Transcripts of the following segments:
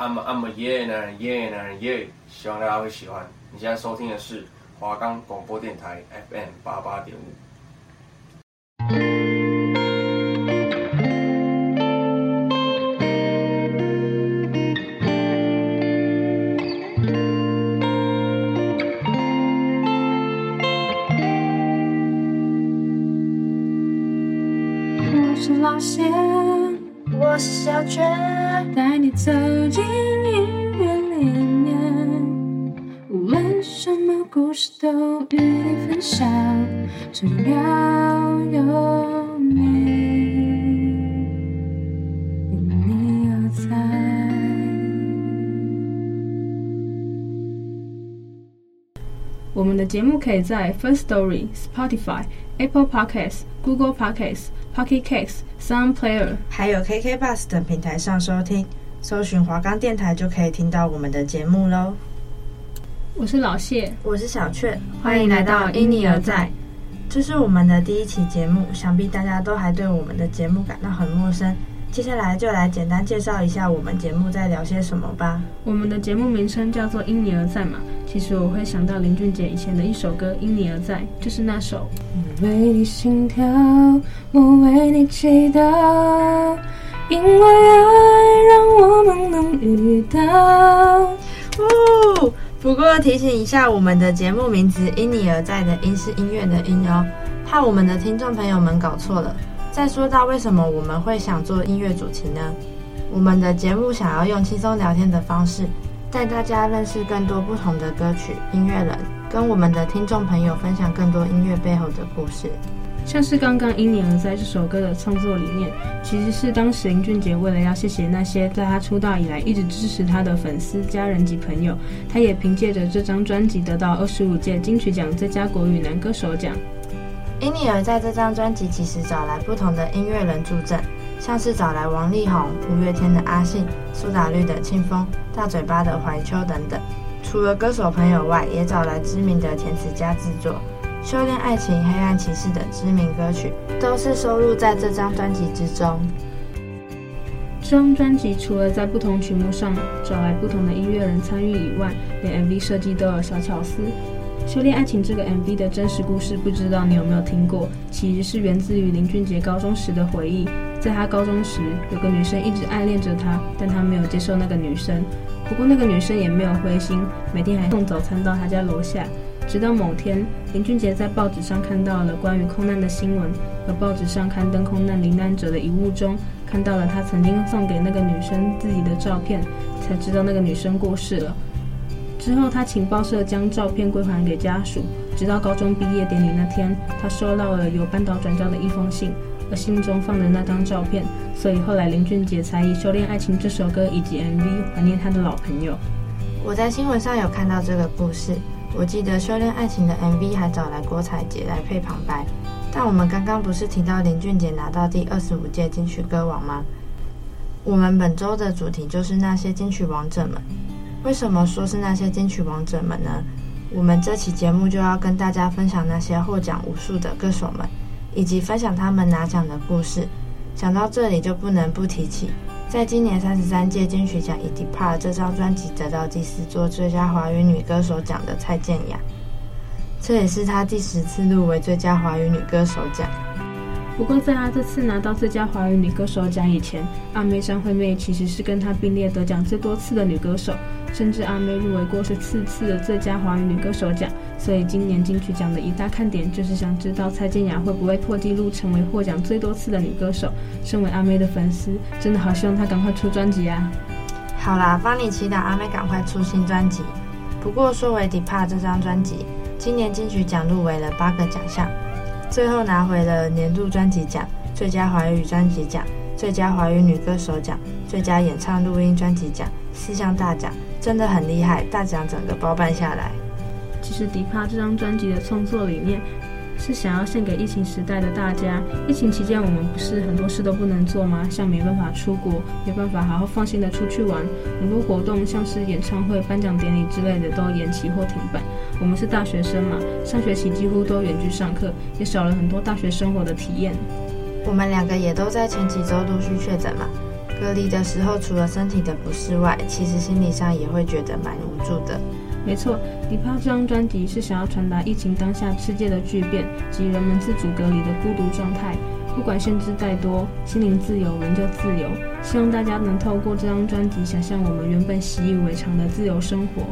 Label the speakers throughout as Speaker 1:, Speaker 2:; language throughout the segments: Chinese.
Speaker 1: I'm I'm a yeah 男人 yeah 男人 yeah，希望大家会喜欢。你现在收听的是华冈广播电台 FM 八八点五。
Speaker 2: 只要有你，因你而在。
Speaker 3: 我们的节目可以在 First Story、Spotify、Apple Podcasts、Google Podcasts、Pocket Casts、Sound Player，
Speaker 4: 还有 KK Bus 等平台上收听，搜寻华冈电台就可以听到我们的节目喽。
Speaker 3: 我是老谢，
Speaker 4: 我是小雀，欢迎来到因你而在。这是我们的第一期节目，想必大家都还对我们的节目感到很陌生。接下来就来简单介绍一下我们节目在聊些什么吧。
Speaker 3: 我们的节目名称叫做《因你而在》嘛，其实我会想到林俊杰以前的一首歌《因你而在》，就是那首。
Speaker 2: 我为你心跳，我为你祈祷，因为爱让我们能遇到。
Speaker 4: 哦，不过提醒一下，我们的节目名字《因你而在》的“因”是音乐的“音”哦，怕我们的听众朋友们搞错了。再说到为什么我们会想做音乐主题呢？我们的节目想要用轻松聊天的方式，带大家认识更多不同的歌曲、音乐人，跟我们的听众朋友分享更多音乐背后的故事。
Speaker 3: 像是刚刚《因你而在》这首歌的创作理念，其实是当时林俊杰为了要谢谢那些在他出道以来一直支持他的粉丝、家人及朋友，他也凭借着这张专辑得到二十五届金曲奖最佳国语男歌手奖。
Speaker 4: 因你而在这张专辑，其实找来不同的音乐人助阵，像是找来王力宏、五月天的阿信、苏打绿的青峰、大嘴巴的怀秋等等。除了歌手朋友外，也找来知名的填词家制作，《修炼爱情》、《黑暗骑士》等知名歌曲，都是收录在这张专辑之中。
Speaker 3: 这张专辑除了在不同曲目上找来不同的音乐人参与以外，连 MV 设计都有小巧思。《修炼爱情》这个 MV 的真实故事，不知道你有没有听过？其实是源自于林俊杰高中时的回忆。在他高中时，有个女生一直暗恋着他，但他没有接受那个女生。不过那个女生也没有灰心，每天还送早餐到他家楼下。直到某天，林俊杰在报纸上看到了关于空难的新闻，而报纸上刊登空难罹难者的遗物中，看到了他曾经送给那个女生自己的照片，才知道那个女生过世了。之后，他请报社将照片归还给家属。直到高中毕业典礼那天，他收到了由班导转交的一封信，而信中放的那张照片。所以后来林俊杰才以《修炼爱情》这首歌以及 MV 怀念他的老朋友。
Speaker 4: 我在新闻上有看到这个故事。我记得《修炼爱情》的 MV 还找来郭采洁来配旁白。但我们刚刚不是提到林俊杰拿到第二十五届金曲歌王吗？我们本周的主题就是那些金曲王者们。为什么说是那些金曲王者们呢？我们这期节目就要跟大家分享那些获奖无数的歌手们，以及分享他们拿奖的故事。讲到这里就不能不提起，在今年三十三届金曲奖以《Depart》这张专辑得到第四座最佳华语女歌手奖的蔡健雅，这也是她第十次入围最佳华语女歌手奖。
Speaker 3: 不过，在她这次拿到最佳华语女歌手奖以前，阿妹张惠妹其实是跟她并列得奖最多次的女歌手，甚至阿妹入围过十四次的最佳华语女歌手奖。所以，今年金曲奖的一大看点就是想知道蔡健雅会不会破纪录，成为获奖最多次的女歌手。身为阿妹的粉丝，真的好希望她赶快出专辑啊！
Speaker 4: 好啦，帮你祈祷阿妹赶快出新专辑。不过，说回《Depart》这张专辑，今年金曲奖入围了八个奖项。最后拿回了年度专辑奖、最佳华语专辑奖、最佳华语女歌手奖、最佳演唱录音专辑奖四项大奖，真的很厉害！大奖整个包办下来。
Speaker 3: 其实《迪帕》这张专辑的创作理念是想要献给疫情时代的大家。疫情期间，我们不是很多事都不能做吗？像没办法出国，没办法好好放心的出去玩，很多活动像是演唱会、颁奖典礼之类的都延期或停办。我们是大学生嘛，上学期几乎都远距上课，也少了很多大学生活的体验。
Speaker 4: 我们两个也都在前几周陆续确诊嘛，隔离的时候，除了身体的不适外，其实心理上也会觉得蛮无助的。
Speaker 3: 没错，Depart 这张专辑是想要传达疫情当下世界的巨变及人们自主隔离的孤独状态。不管限制再多，心灵自由仍旧自由。希望大家能透过这张专辑，想象我们原本习以为常的自由生活。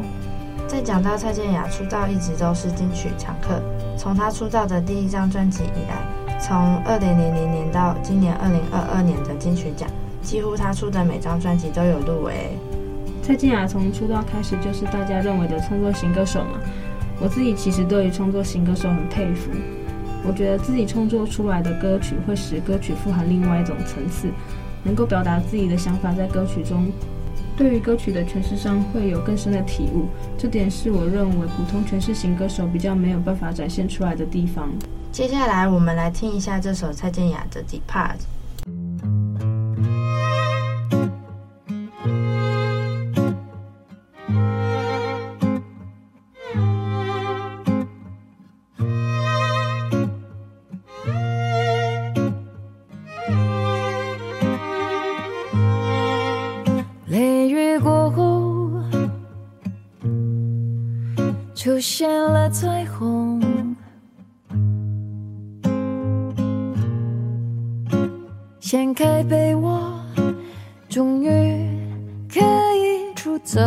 Speaker 4: 在讲到蔡健雅出道一直都是金曲常客，从她出道的第一张专辑以来，从二零零零年到今年二零二二年的金曲奖，几乎她出的每张专辑都有入围。
Speaker 3: 蔡健雅从出道开始就是大家认为的创作型歌手嘛，我自己其实对于创作型歌手很佩服。我觉得自己创作出来的歌曲会使歌曲富含另外一种层次，能够表达自己的想法在歌曲中。对于歌曲的诠释上会有更深的体悟，这点是我认为普通诠释型歌手比较没有办法展现出来的地方。
Speaker 4: 接下来我们来听一下这首蔡健雅的《Depart》。
Speaker 5: 出现了彩虹，掀开被窝，终于可以出走，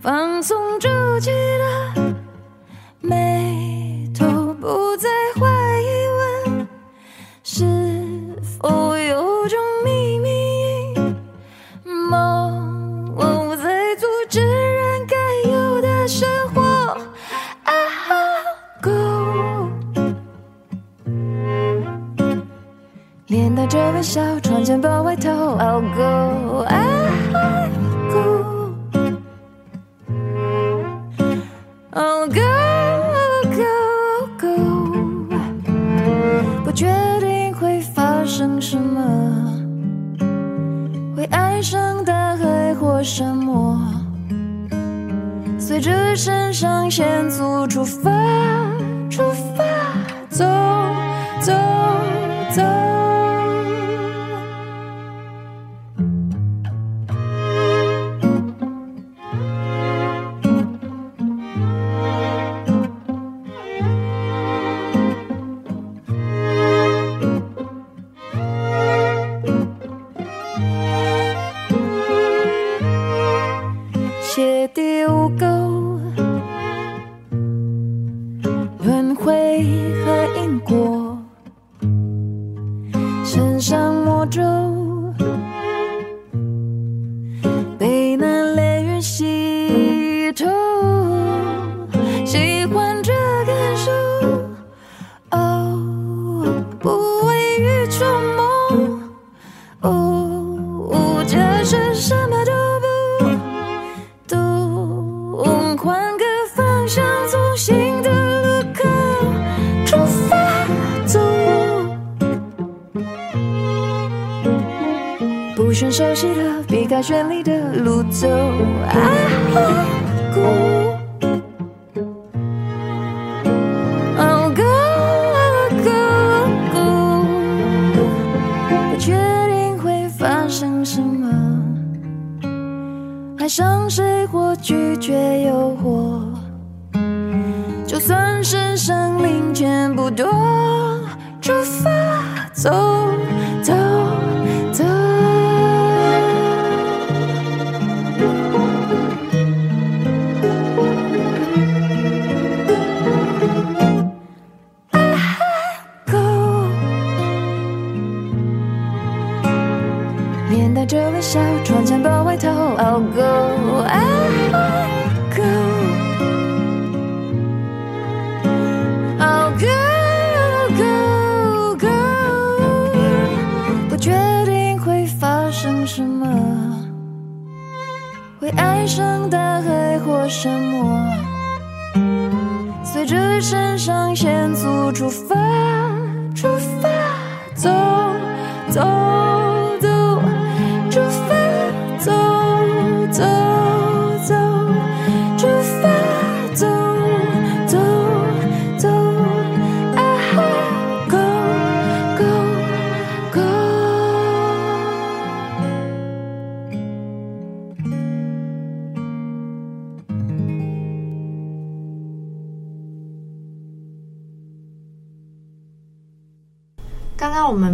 Speaker 5: 放松皱起 I'll go, go, go。不确定会发生什么，会爱上大海或沙漠，随着肾上腺素出发，出发，熟算是生命全不多出发走。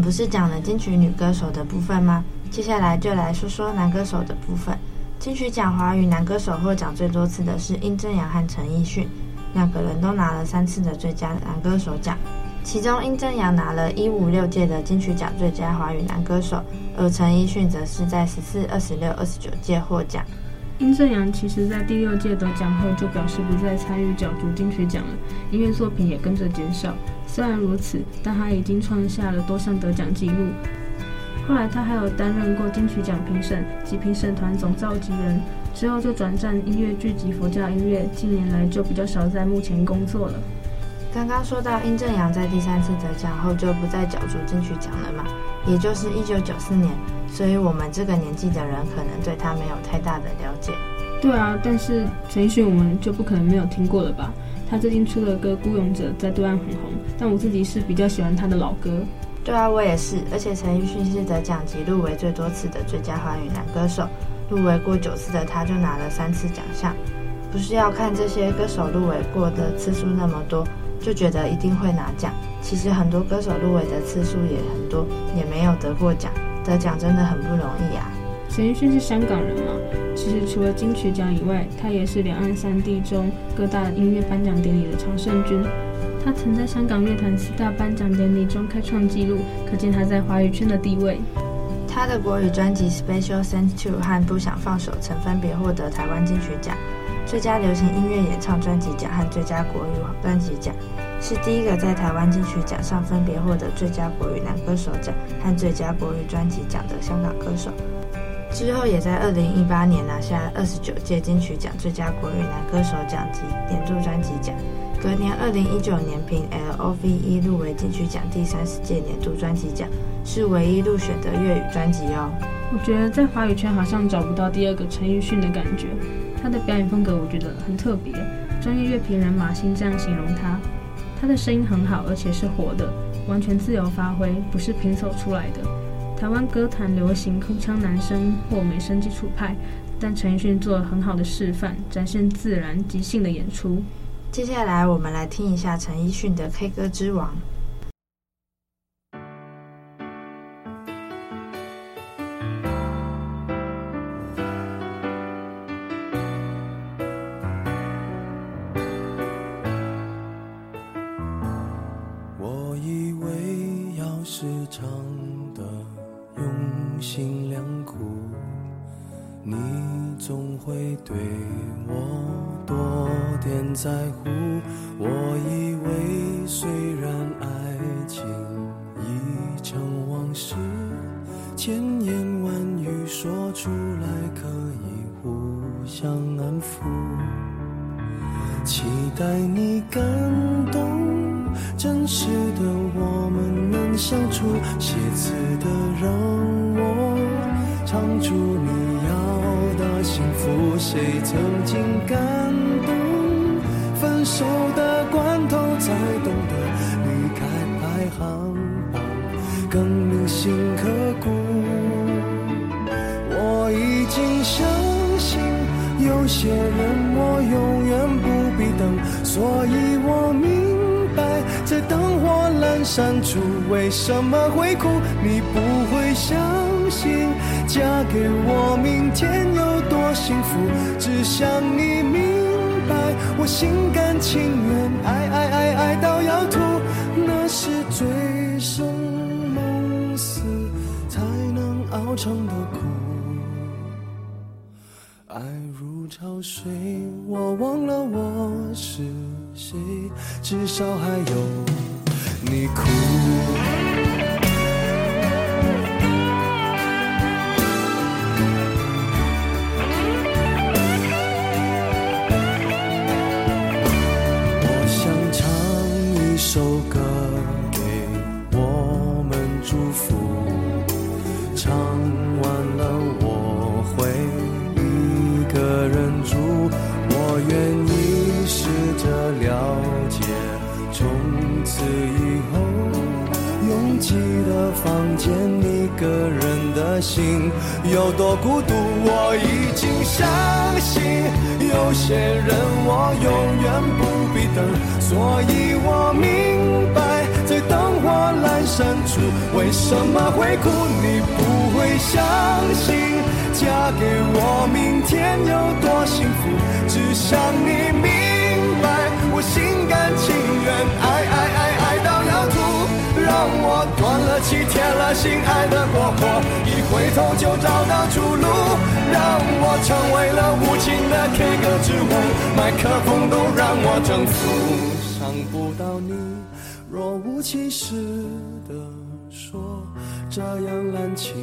Speaker 4: 不是讲了金曲女歌手的部分吗？接下来就来说说男歌手的部分。金曲奖华语男歌手获奖最多次的是殷正阳和陈奕迅，两个人都拿了三次的最佳男歌手奖。其中殷正阳拿了一五六届的金曲奖最佳华语男歌手，而陈奕迅则是在十四、二十六、二十九届获奖。
Speaker 3: 殷正阳其实在第六届得奖后就表示不再参与角逐金曲奖了，音乐作品也跟着减少。虽然如此，但他已经创下了多项得奖纪录。后来他还有担任过金曲奖评审及评审团总召集人，之后就转战音乐剧及佛教音乐，近年来就比较少在幕前工作了。
Speaker 4: 刚刚说到殷正阳在第三次得奖后就不再角逐金曲奖了嘛，也就是一九九四年，所以我们这个年纪的人可能对他没有太大的了解。
Speaker 3: 对啊，但是陈奕迅我们就不可能没有听过了吧？他最近出了歌《孤勇者》在对岸很红，但我自己是比较喜欢他的老歌。
Speaker 4: 对啊，我也是。而且陈奕迅是得奖及入围最多次的最佳华语男歌手，入围过九次的他就拿了三次奖项。不是要看这些歌手入围过的次数那么多，就觉得一定会拿奖。其实很多歌手入围的次数也很多，也没有得过奖。得奖真的很不容易啊。
Speaker 3: 陈奕迅是香港人吗？其实除了金曲奖以外，他也是两岸三地中各大音乐颁奖典礼的常胜军。他曾在香港乐坛四大颁奖典礼中开创纪录，可见他在华语圈的地位。
Speaker 4: 他的国语专辑《Special Thanks To》和《不想放手》曾分别获得台湾金曲奖、最佳流行音乐演唱专辑奖和最佳国语专辑奖，是第一个在台湾金曲奖上分别获得最佳国语男歌手奖和最佳国语专辑奖的香港歌手。之后也在二零一八年拿下二十九届金曲奖最佳国语男歌手奖及年度专辑奖。隔年，二零一九年凭《Love》入围金曲奖第三十届年度专辑奖，是唯一入选的粤语专辑哦。
Speaker 3: 我觉得在华语圈好像找不到第二个陈奕迅的感觉，他的表演风格我觉得很特别。专业乐评人马欣这样形容他：他的声音很好，而且是活的，完全自由发挥，不是拼凑出来的。台湾歌坛流行口腔男声或美声基础派，但陈奕迅做了很好的示范，展现自然即兴的演出。
Speaker 4: 接下来，我们来听一下陈奕迅的《K 歌之王》。
Speaker 6: 出来可以互相安抚，期待你感动，真实的我们能相处，写词的让我唱出你要的幸福，谁曾经感动。分手的关头才懂得离开排行些人我永远不必等，所以我明白在灯火阑珊处为什么会哭。你不会相信嫁给我明天有多幸福，只想你明白。我心甘情愿爱爱爱爱我已经相信有些人我永远不必等，所以我明白在灯火阑珊处，为什么会哭？你不会相信，嫁给我明天有多幸福？只想你明白，我心甘情愿爱爱爱，让我断了气，铁了心，爱的过火，一回头就找到出路，让我成为了无情的 K 歌之王，麦克风都让我征服。想不到你若无其事的说，这样滥情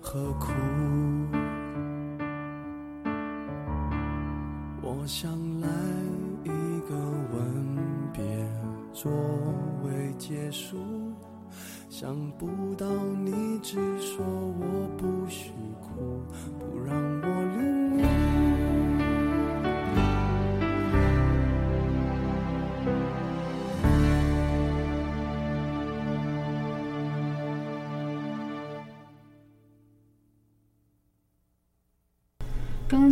Speaker 6: 何苦？我想作为结束，想不到你只说我不许哭，不让我领悟。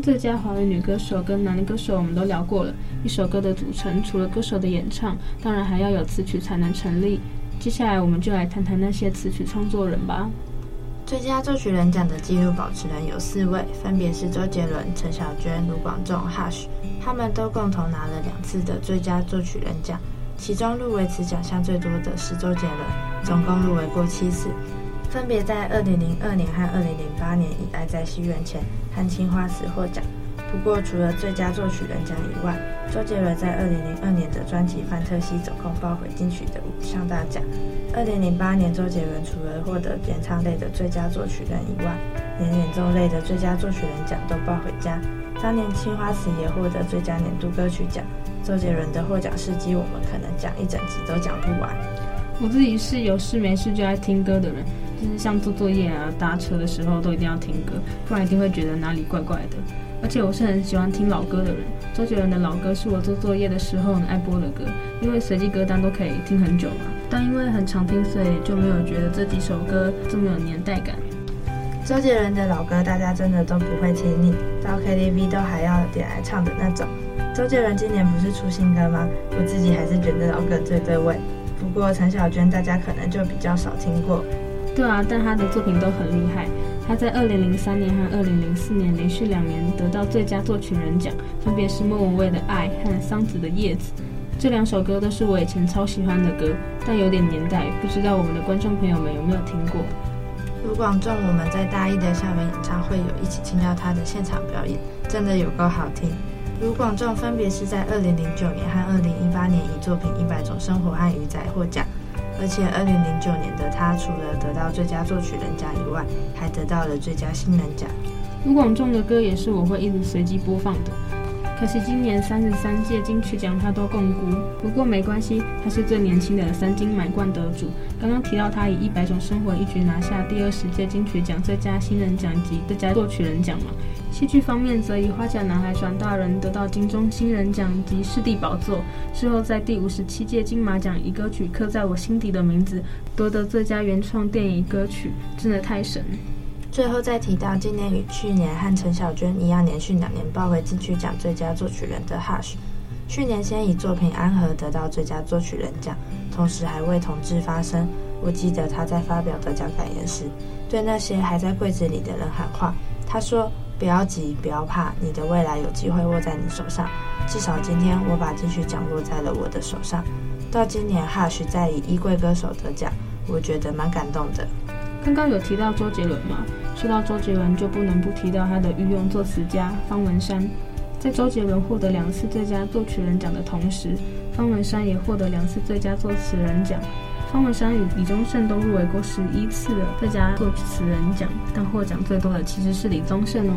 Speaker 3: 最佳华语女歌手跟男歌手我们都聊过了，一首歌的组成除了歌手的演唱，当然还要有词曲才能成立。接下来我们就来谈谈那些词曲创作人吧。
Speaker 4: 最佳作曲人奖的纪录保持人有四位，分别是周杰伦、陈小娟、卢广仲、Hush，他们都共同拿了两次的最佳作曲人奖。其中入围此奖项最多的是周杰伦，总共入围过七次。分别在二零零二年和二零零八年以爱在西元前和青花瓷获奖。不过，除了最佳作曲人奖以外，周杰伦在二零零二年的专辑《范特西》总共抱回金曲的五项大奖。二零零八年，周杰伦除了获得演唱类的最佳作曲人以外，连演奏类的最佳作曲人奖都抱回家。当年青花瓷也获得最佳年度歌曲奖。周杰伦的获奖事迹，我们可能讲一整集都讲不完。
Speaker 3: 我自己是有事没事就爱听歌的人。就是像做作业啊、搭车的时候都一定要听歌，不然一定会觉得哪里怪怪的。而且我是很喜欢听老歌的人，周杰伦的老歌是我做作业的时候很爱播的歌，因为随机歌单都可以听很久嘛。但因为很常听，所以就没有觉得这几首歌这么有年代感。
Speaker 4: 周杰伦的老歌大家真的都不会听腻，到 KTV 都还要点来唱的那种。周杰伦今年不是出新歌吗？我自己还是觉得老歌最对味。不过陈小娟大家可能就比较少听过。
Speaker 3: 对啊，但他的作品都很厉害。他在二零零三年和二零零四年连续两年得到最佳作曲人奖，分别是莫文蔚的《爱》和桑梓的《叶子》。这两首歌都是我以前超喜欢的歌，但有点年代，不知道我们的观众朋友们有没有听过？
Speaker 4: 卢广仲，我们在大一的校园演唱会有一起听到他的现场表演，真的有够好听。卢广仲分别是在二零零九年和二零一八年以作品《一百种生活》和《鱼仔》获奖。而且，二零零九年的他除了得到最佳作曲人奖以外，还得到了最佳新人奖。
Speaker 3: 卢广仲的歌也是我会一直随机播放的，可惜今年三十三届金曲奖他都摃龟。不过没关系，他是最年轻的三金满贯得主。刚刚提到他以《一百种生活》一举拿下第二十届金曲奖最佳新人奖及最佳作曲人奖嘛。戏剧方面，则以《花甲男孩转大人》得到金钟新人奖及视帝宝座，之后在第五十七届金马奖以歌曲《刻在我心底的名字》夺得最佳原创电影歌曲，真的太神。
Speaker 4: 最后再提到今年与去年和陈小娟一样连续两年抱回金曲奖最佳作曲人的 Hush，去年先以作品《安和》得到最佳作曲人奖，同时还为同志发声。我记得他在发表得奖感言时，对那些还在柜子里的人喊话，他说。不要急，不要怕，你的未来有机会握在你手上。至少今天我把金曲奖握在了我的手上。到今年，Hush 再以衣柜歌手得奖，我觉得蛮感动的。
Speaker 3: 刚刚有提到周杰伦吗？说到周杰伦，就不能不提到他的御用作词家方文山。在周杰伦获得两次最佳作曲人奖的同时，方文山也获得两次最佳作词人奖。方文山与李宗盛都入围过十一次的最佳作词人奖，但获奖最多的其实是李宗盛哦。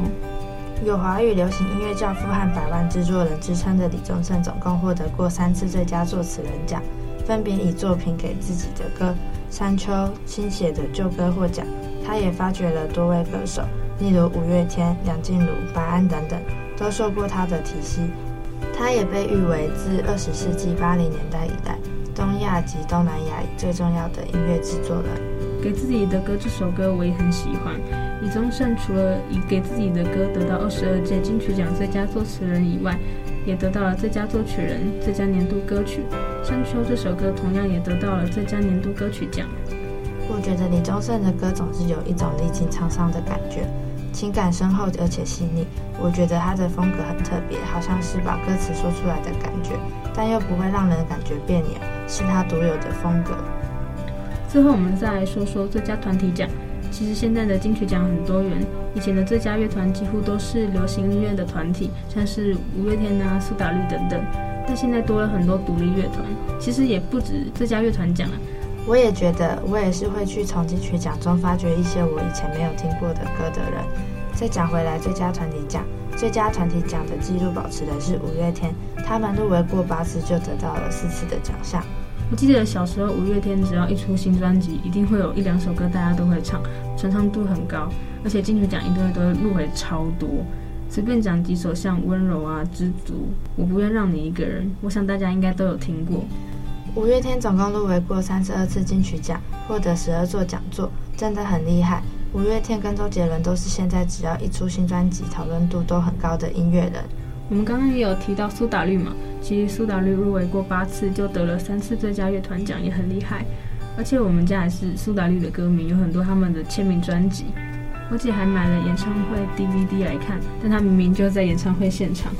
Speaker 4: 有华语流行音乐教父和百万制作人之称的李宗盛，总共获得过三次最佳作词人奖，分别以作品给自己的歌《山丘》、亲写的旧歌获奖。他也发掘了多位歌手，例如五月天、梁静茹、白安等等，都受过他的提携。他也被誉为自二十世纪八零年代以来，东亚及东南亚最重要的音乐制作人，
Speaker 3: 给自己的歌这首歌我也很喜欢。李宗盛除了以给自己的歌得到二十二届金曲奖最佳作词人以外，也得到了最佳作曲人、最佳年度歌曲。
Speaker 7: 《山丘》这首歌同样也得到了最佳年度歌曲奖。
Speaker 4: 我觉得李宗盛的歌总是有一种历经沧桑的感觉，情感深厚而且细腻。我觉得他的风格很特别，好像是把歌词说出来的感觉，但又不会让人感觉别扭，是他独有的风格。
Speaker 7: 最后，我们再来说说最佳团体奖。其实现在的金曲奖很多元，以前的最佳乐团几乎都是流行音乐的团体，像是五月天啊、苏打绿等等。但现在多了很多独立乐团，其实也不止最佳乐团奖啊。
Speaker 4: 我也觉得，我也是会去从金曲奖中发掘一些我以前没有听过的歌的人。再讲回来，最佳团体奖，最佳团体奖的纪录保持的是五月天，他们入围过八次，就得到了四次的奖项。
Speaker 7: 我记得小时候五月天只要一出新专辑，一定会有一两首歌大家都会唱，传唱度很高，而且金曲奖一定会都会入围超多。随便讲几首，像温柔啊、知足、我不愿让你一个人，我想大家应该都有听过。
Speaker 4: 五月天总共入围过三十二次金曲奖，获得十二座奖座，真的很厉害。五月天跟周杰伦都是现在只要一出新专辑，讨论度都很高的音乐人。
Speaker 7: 我们刚刚也有提到苏打绿嘛，其实苏打绿入围过八次，就得了三次最佳乐团奖，也很厉害。而且我们家也是苏打绿的歌迷，有很多他们的签名专辑，我姐还买了演唱会 DVD 来看，但他明明就在演唱会现场。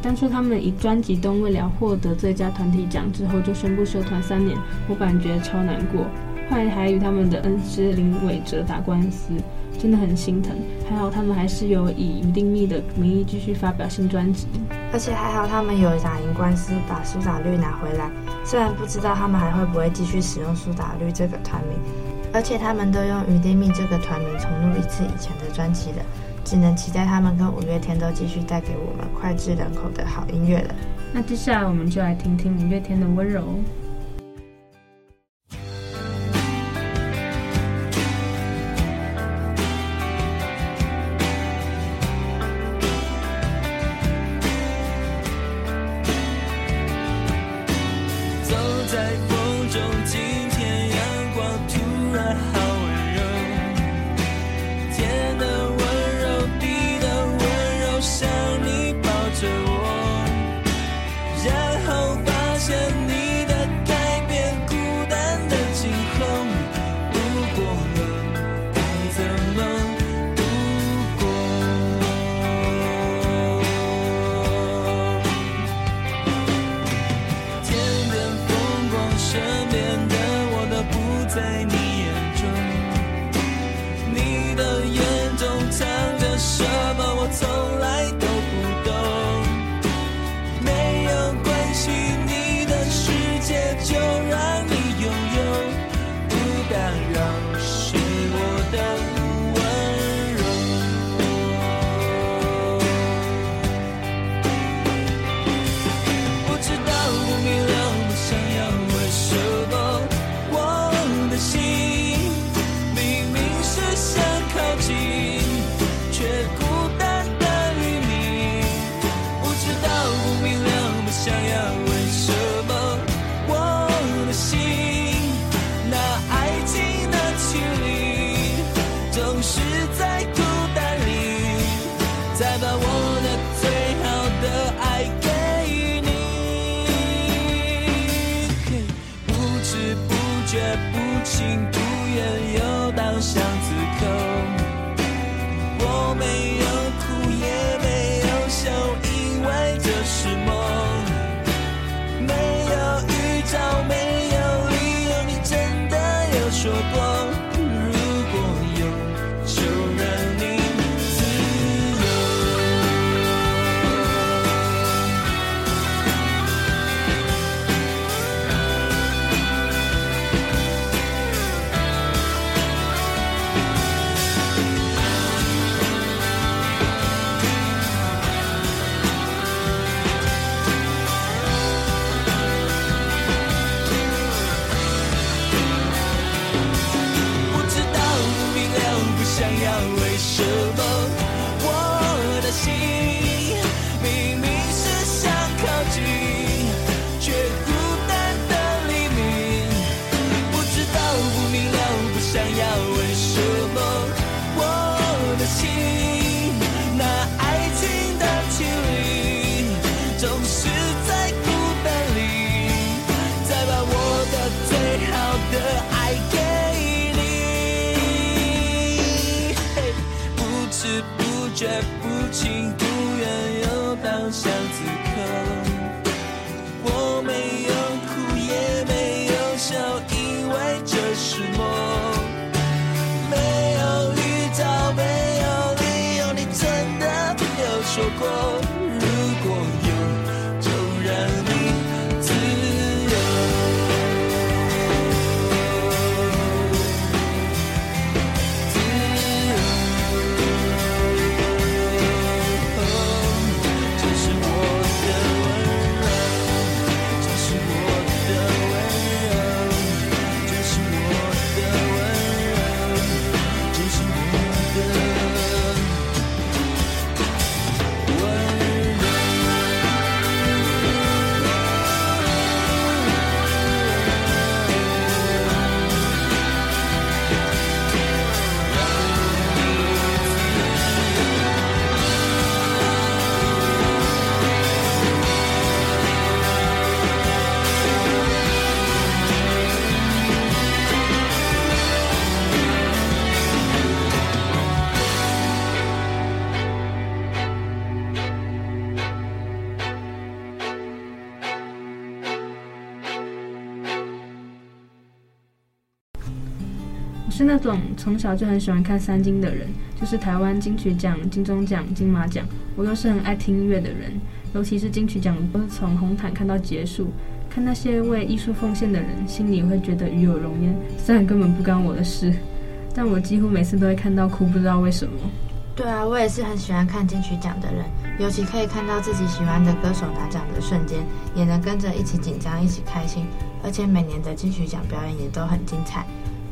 Speaker 7: 当初他们以专辑《动未了》获得最佳团体奖之后，就宣布休团三年。我感觉超难过，后来还与他们的恩师林伟哲打官司，真的很心疼。还好他们还是有以余定密的名义继续发表新专辑，
Speaker 4: 而且还好他们有打赢官司，把苏打绿拿回来。虽然不知道他们还会不会继续使用苏打绿这个团名，而且他们都用余定密这个团名重录一次以前的专辑了。只能期待他们跟五月天都继续带给我们脍炙人口的好音乐了。
Speaker 7: 那接下来我们就来听听五月天的温柔。
Speaker 3: 是那种从小就很喜欢看三金的人，就是台湾金曲奖、金钟奖、金马奖。我又是很爱听音乐的人，尤其是金曲奖，都是从红毯看到结束。看那些为艺术奉献的人，心里会觉得与有荣焉。虽然根本不干我的事，但我几乎每次都会看到哭，不知道为什么。
Speaker 4: 对啊，我也是很喜欢看金曲奖的人，尤其可以看到自己喜欢的歌手拿奖的瞬间，也能跟着一起紧张、一起开心。而且每年的金曲奖表演也都很精彩。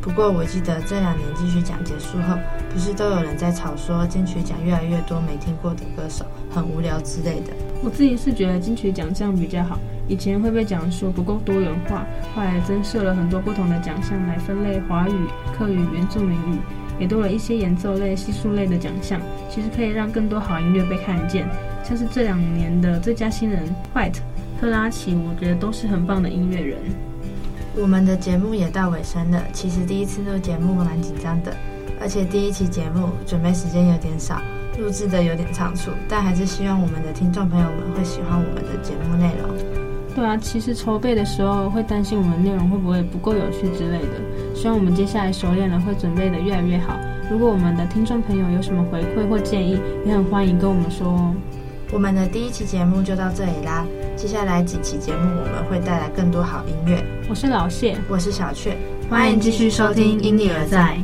Speaker 4: 不过我记得这两年金曲奖结束后，不是都有人在吵说金曲奖越来越多没听过的歌手，很无聊之类的。
Speaker 3: 我自己是觉得金曲奖项比较好。以前会被讲说不够多元化，后来增设了很多不同的奖项来分类华语、客语、原住民语，也多了一些演奏类、艺术类的奖项。其实可以让更多好音乐被看见，像是这两年的最佳新人 White、特拉奇，我觉得都是很棒的音乐人。
Speaker 4: 我们的节目也到尾声了，其实第一次录节目蛮紧张的，而且第一期节目准备时间有点少，录制的有点仓促，但还是希望我们的听众朋友们会喜欢我们的节目内容。
Speaker 3: 对啊，其实筹备的时候会担心我们内容会不会不够有趣之类的，希望我们接下来熟练了会准备的越来越好。如果我们的听众朋友有什么回馈或建议，也很欢迎跟我们说哦。
Speaker 4: 我们的第一期节目就到这里啦。接下来几期节目，我们会带来更多好音乐。
Speaker 3: 我是老谢，
Speaker 4: 我是小雀，欢迎继续收听《因你而在》。